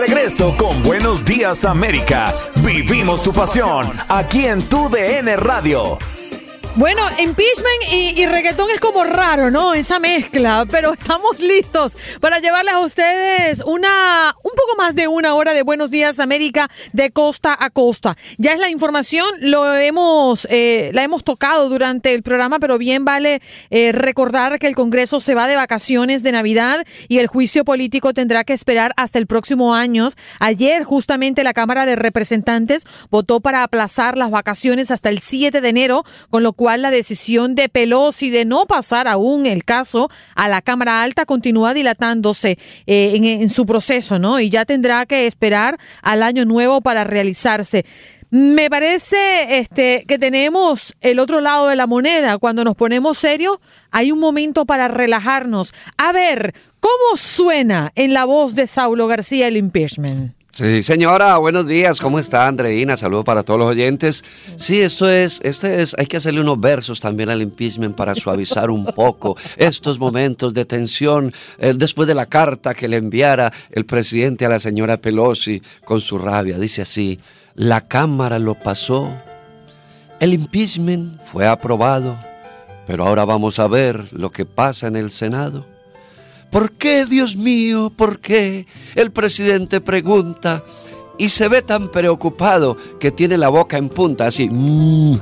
regreso con Buenos Días América. Vivimos tu pasión aquí en tu DN Radio. Bueno, impeachment y, y, reggaetón es como raro, ¿no? Esa mezcla, pero estamos listos para llevarles a ustedes una, un poco más de una hora de Buenos Días América de costa a costa. Ya es la información, lo hemos, eh, la hemos tocado durante el programa, pero bien vale eh, recordar que el Congreso se va de vacaciones de Navidad y el juicio político tendrá que esperar hasta el próximo año. Ayer justamente la Cámara de Representantes votó para aplazar las vacaciones hasta el 7 de enero, con lo cual la decisión de Pelosi de no pasar aún el caso a la Cámara Alta continúa dilatándose eh, en, en su proceso, ¿no? Y ya tendrá que esperar al año nuevo para realizarse. Me parece este, que tenemos el otro lado de la moneda. Cuando nos ponemos serios, hay un momento para relajarnos. A ver, ¿cómo suena en la voz de Saulo García el impeachment? Sí, señora, buenos días, ¿cómo está Andreina? Saludos para todos los oyentes. Sí, esto es, este es, hay que hacerle unos versos también al impeachment para suavizar un poco estos momentos de tensión eh, después de la carta que le enviara el presidente a la señora Pelosi con su rabia. Dice así, la Cámara lo pasó, el impeachment fue aprobado, pero ahora vamos a ver lo que pasa en el Senado. ¿Por qué, Dios mío? ¿Por qué? El presidente pregunta y se ve tan preocupado que tiene la boca en punta, así. Mm.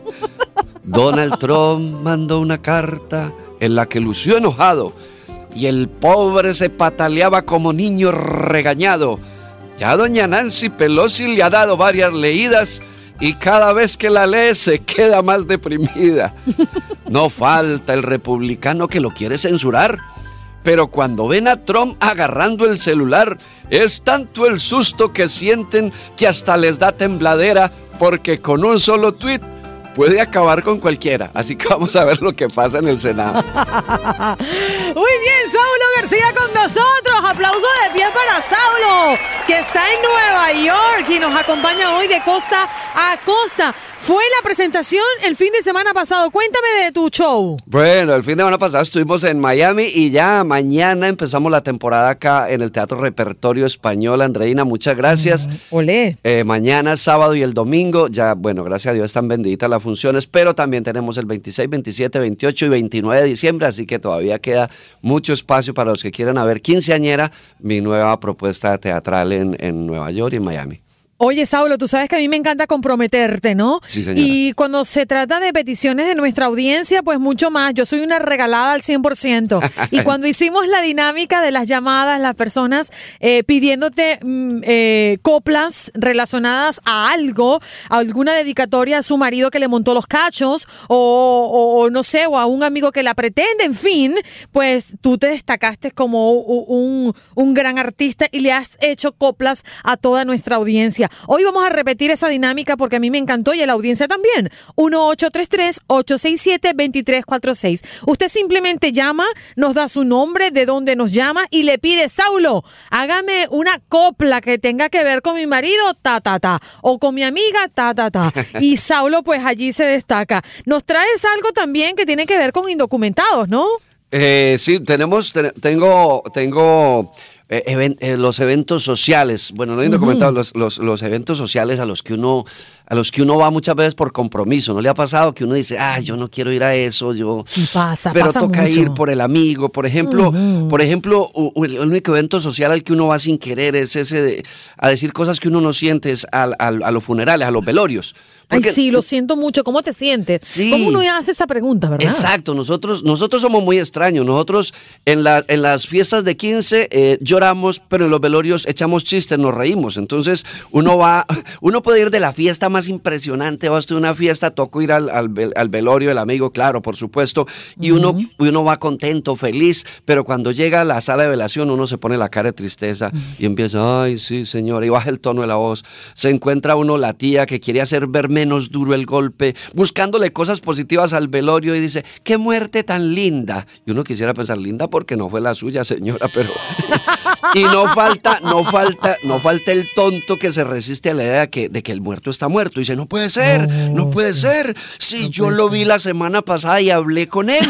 Donald Trump mandó una carta en la que lució enojado y el pobre se pataleaba como niño regañado. Ya doña Nancy Pelosi le ha dado varias leídas y cada vez que la lee se queda más deprimida. No falta el republicano que lo quiere censurar pero cuando ven a Trump agarrando el celular, es tanto el susto que sienten que hasta les da tembladera porque con un solo tweet puede acabar con cualquiera. Así que vamos a ver lo que pasa en el Senado. Muy bien, Saulo García con nosotros. Aplauso de pie para Saulo, que está en Nueva York y nos acompaña hoy de costa a costa. Fue la presentación el fin de semana pasado. Cuéntame de tu show. Bueno, el fin de semana pasado estuvimos en Miami y ya mañana empezamos la temporada acá en el Teatro Repertorio Español. Andreina, muchas gracias. Mm, olé. Eh, mañana, sábado y el domingo, ya, bueno, gracias a Dios están benditas las funciones, pero también tenemos el 26, 27, 28 y 29 de diciembre, así que todavía queda mucho espacio para los que quieran ver Quinceañera, mi nueva propuesta teatral en, en Nueva York y en Miami. Oye, Saulo, tú sabes que a mí me encanta comprometerte, ¿no? Sí, señora. Y cuando se trata de peticiones de nuestra audiencia, pues mucho más. Yo soy una regalada al 100%. y cuando hicimos la dinámica de las llamadas, las personas eh, pidiéndote mm, eh, coplas relacionadas a algo, a alguna dedicatoria a su marido que le montó los cachos, o, no sé, o a un amigo que la pretende, en fin, pues tú te destacaste como un gran artista y le has hecho coplas a toda nuestra audiencia. Hoy vamos a repetir esa dinámica porque a mí me encantó y a la audiencia también. 1833-867-2346. Usted simplemente llama, nos da su nombre, de dónde nos llama y le pide, Saulo, hágame una copla que tenga que ver con mi marido, ta, ta, ta, o con mi amiga, ta, ta, ta. Y Saulo, pues allí se destaca. Nos traes algo también que tiene que ver con indocumentados, ¿no? Eh, sí, tenemos, te- tengo, tengo eh, eh, los eventos sociales, bueno, no hay documentado, los, los, los eventos sociales a los que uno, a los que uno va muchas veces por compromiso. ¿No le ha pasado que uno dice, ah, yo no quiero ir a eso, yo Sí pasa, pero pasa toca mucho. ir por el amigo. Por ejemplo, por ejemplo, el único evento social al que uno va sin querer es ese de, a decir cosas que uno no siente es al- al- a los funerales, a los velorios. Ay, Porque- sí, lo siento mucho. ¿Cómo te sientes? Sí. ¿Cómo uno hace esa pregunta, verdad? Exacto, nosotros, nosotros somos muy extraños. Nosotros en, la- en las fiestas de 15 eh, lloramos, pero en los velorios echamos chistes, nos reímos. Entonces uno va, uno puede ir de la fiesta más impresionante, vas a una fiesta, toco ir al, al vel- al velorio del amigo, claro, por supuesto, y uno, y uno va contento, feliz, pero cuando llega a la sala de velación uno se pone la cara de tristeza y empieza, ay, sí, señor, y baja el tono de la voz. Se encuentra uno la tía que quiere hacer ver menos duro el golpe, buscándole cosas positivas al velorio y dice, qué muerte tan linda. Y uno quisiera pensar, linda porque no fue la suya, señora, pero... y no falta, no falta, no falta el tonto que se resiste a la idea de que, de que el muerto está muerto. Y dice, no puede ser, no puede ser. Si yo lo vi la semana pasada y hablé con él.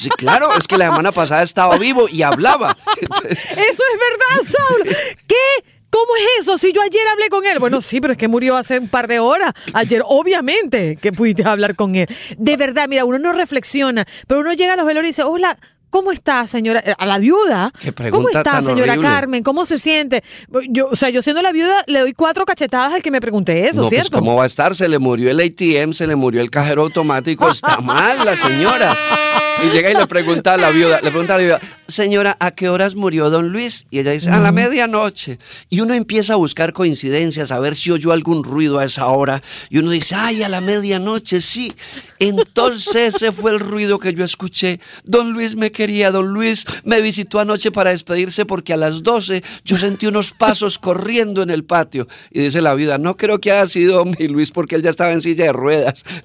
Sí, claro, es que la semana pasada estaba vivo y hablaba. Entonces, Eso es verdad, Saulo. ¿Qué eso? Si yo ayer hablé con él. Bueno, sí, pero es que murió hace un par de horas. Ayer, obviamente, que pudiste hablar con él. De verdad, mira, uno no reflexiona, pero uno llega a los velorios y dice, hola, ¿Cómo está, señora? Eh, a la viuda. ¿Cómo está, señora Carmen? ¿Cómo se siente? Yo, o sea, yo siendo la viuda le doy cuatro cachetadas al que me pregunte eso, no, ¿cierto? Pues ¿Cómo va a estar? Se le murió el ATM, se le murió el cajero automático. Está mal la señora. Y llega y le pregunta a la viuda, le pregunta a la viuda, señora, ¿a qué horas murió don Luis? Y ella dice, a la medianoche. Y uno empieza a buscar coincidencias, a ver si oyó algún ruido a esa hora. Y uno dice, ay, a la medianoche, sí. Entonces ese fue el ruido que yo escuché. Don Luis me quería, don Luis me visitó anoche para despedirse porque a las 12 yo sentí unos pasos corriendo en el patio. Y dice la vida, no creo que haya sido mi Luis porque él ya estaba en silla de ruedas.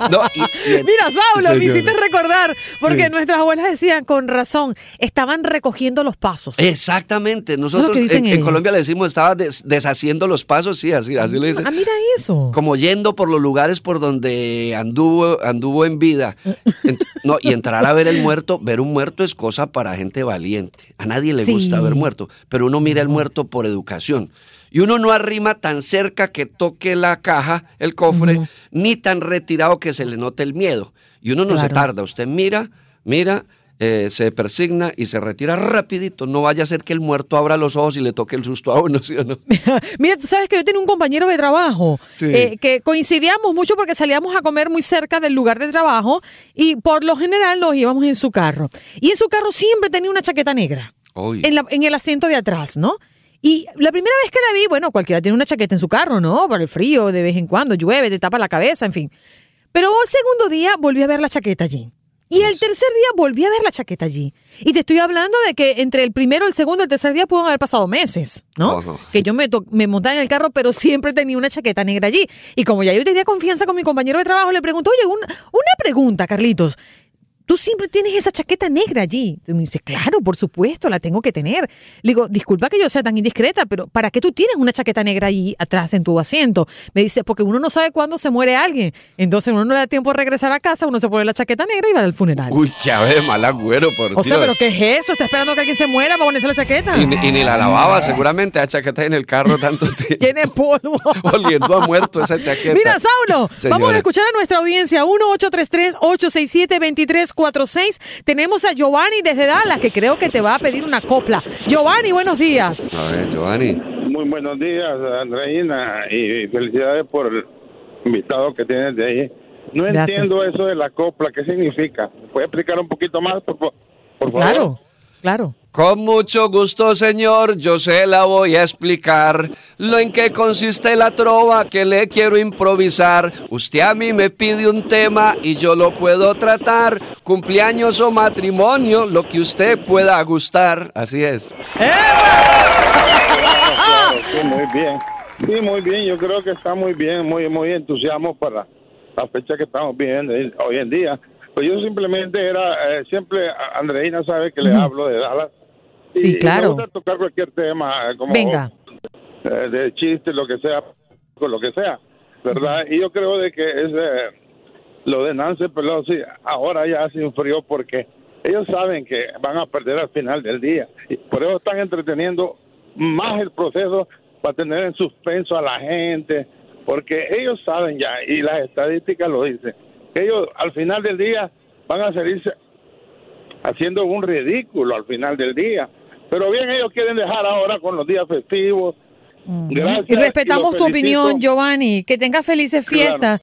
Mira, Saulo, me hiciste recordar, porque nuestras abuelas decían, con razón, estaban recogiendo los pasos. Exactamente. Nosotros en, Colombia le decimos, estaba deshaciendo los pasos, sí, así, así le dicen. Ah, mira eso. Como yendo por los lugares por donde anduvo, anduvo en vida. no, y entrar a ver el muerto, ver un muerto es cosa para gente valiente. A nadie le gusta ver muerto, pero uno mira el muerto por educación y uno no arrima tan cerca que toque la caja, el cofre, ni tan retirado que se le note el miedo. Y uno no se tarda, usted mira, mira, eh, se persigna y se retira rapidito. No vaya a ser que el muerto abra los ojos y le toque el susto a uno, ¿sí o no? Mira, tú sabes que yo tenía un compañero de trabajo eh, que coincidíamos mucho porque salíamos a comer muy cerca del lugar de trabajo y por lo general nos íbamos en su carro. Y en su carro siempre tenía una chaqueta negra. En, en, el asiento de atrás, ¿no? Y la primera vez que la vi, bueno, cualquiera tiene una chaqueta en su carro, ¿no? Para el frío, de vez en cuando, llueve, te tapa la cabeza, en fin. Pero el segundo día volví a ver la chaqueta allí. Y el tercer día volví a ver la chaqueta allí. Y te estoy hablando de que entre el primero, el segundo y el tercer día pueden haber pasado meses, ¿no? Que yo me, me montaba en el carro, pero siempre tenía una chaqueta negra allí. Y como ya yo tenía confianza con mi compañero de trabajo, le pregunto, oye, una pregunta, Carlitos tú siempre tienes esa chaqueta negra allí. Y me dice, claro, por supuesto, la tengo que tener. Le digo, disculpa que yo sea tan indiscreta, pero ¿para qué tú tienes una chaqueta negra allí atrás en tu asiento? Me dice, porque uno no sabe cuándo se muere alguien. Entonces uno no le da tiempo de regresar a casa, uno se pone la chaqueta negra y va al funeral. Uy, ver, mal agüero, por O sea, pero ¿qué es eso? ¿Está esperando que alguien se muera para ponerse la chaqueta? Y, ni la lavaba, seguramente, la chaqueta en el carro tanto tiempo. Tiene polvo. Oliendo a muerto esa chaqueta. Mira, Saulo, vamos a escuchar a nuestra audiencia. 1833 867 2346 tenemos a Giovanni desde Dallas, que creo que te va a pedir una copla. Giovanni, buenos días. A ver, Giovanni. Muy buenos días, Andreina, y felicidades por el invitado que tienes de ahí. No entiendo eso de la copla, ¿qué significa? ¿Puede explicar un poquito más, por, por favor? Claro, claro. Con mucho gusto, señor, yo se la voy a explicar lo en que consiste la trova que le quiero improvisar. Usted a mí me pide un tema y yo lo puedo tratar. Cumpleaños o matrimonio, lo que usted pueda gustar. Así es. Sí, muy bien. Sí, muy bien. Yo creo que está muy bien, muy, muy entusiasmo para la fecha que estamos viviendo hoy en día. Pues yo simplemente era, eh, siempre, Andreina sabe que le hablo de Dallas Sí, claro. me tocar cualquier tema, como Venga. Eh, de chiste, lo que sea, con lo que sea, ¿verdad? Y yo creo de que es lo de Nancy Pelosi ahora ya se enfrió porque ellos saben que van a perder al final del día. Y por eso están entreteniendo más el proceso para tener en suspenso a la gente, porque ellos saben ya, y las estadísticas lo dicen, que ellos al final del día van a salirse haciendo un ridículo al final del día. Pero bien, ellos quieren dejar ahora con los días festivos. Gracias. Y respetamos tu opinión, Giovanni. Que tengas felices fiestas.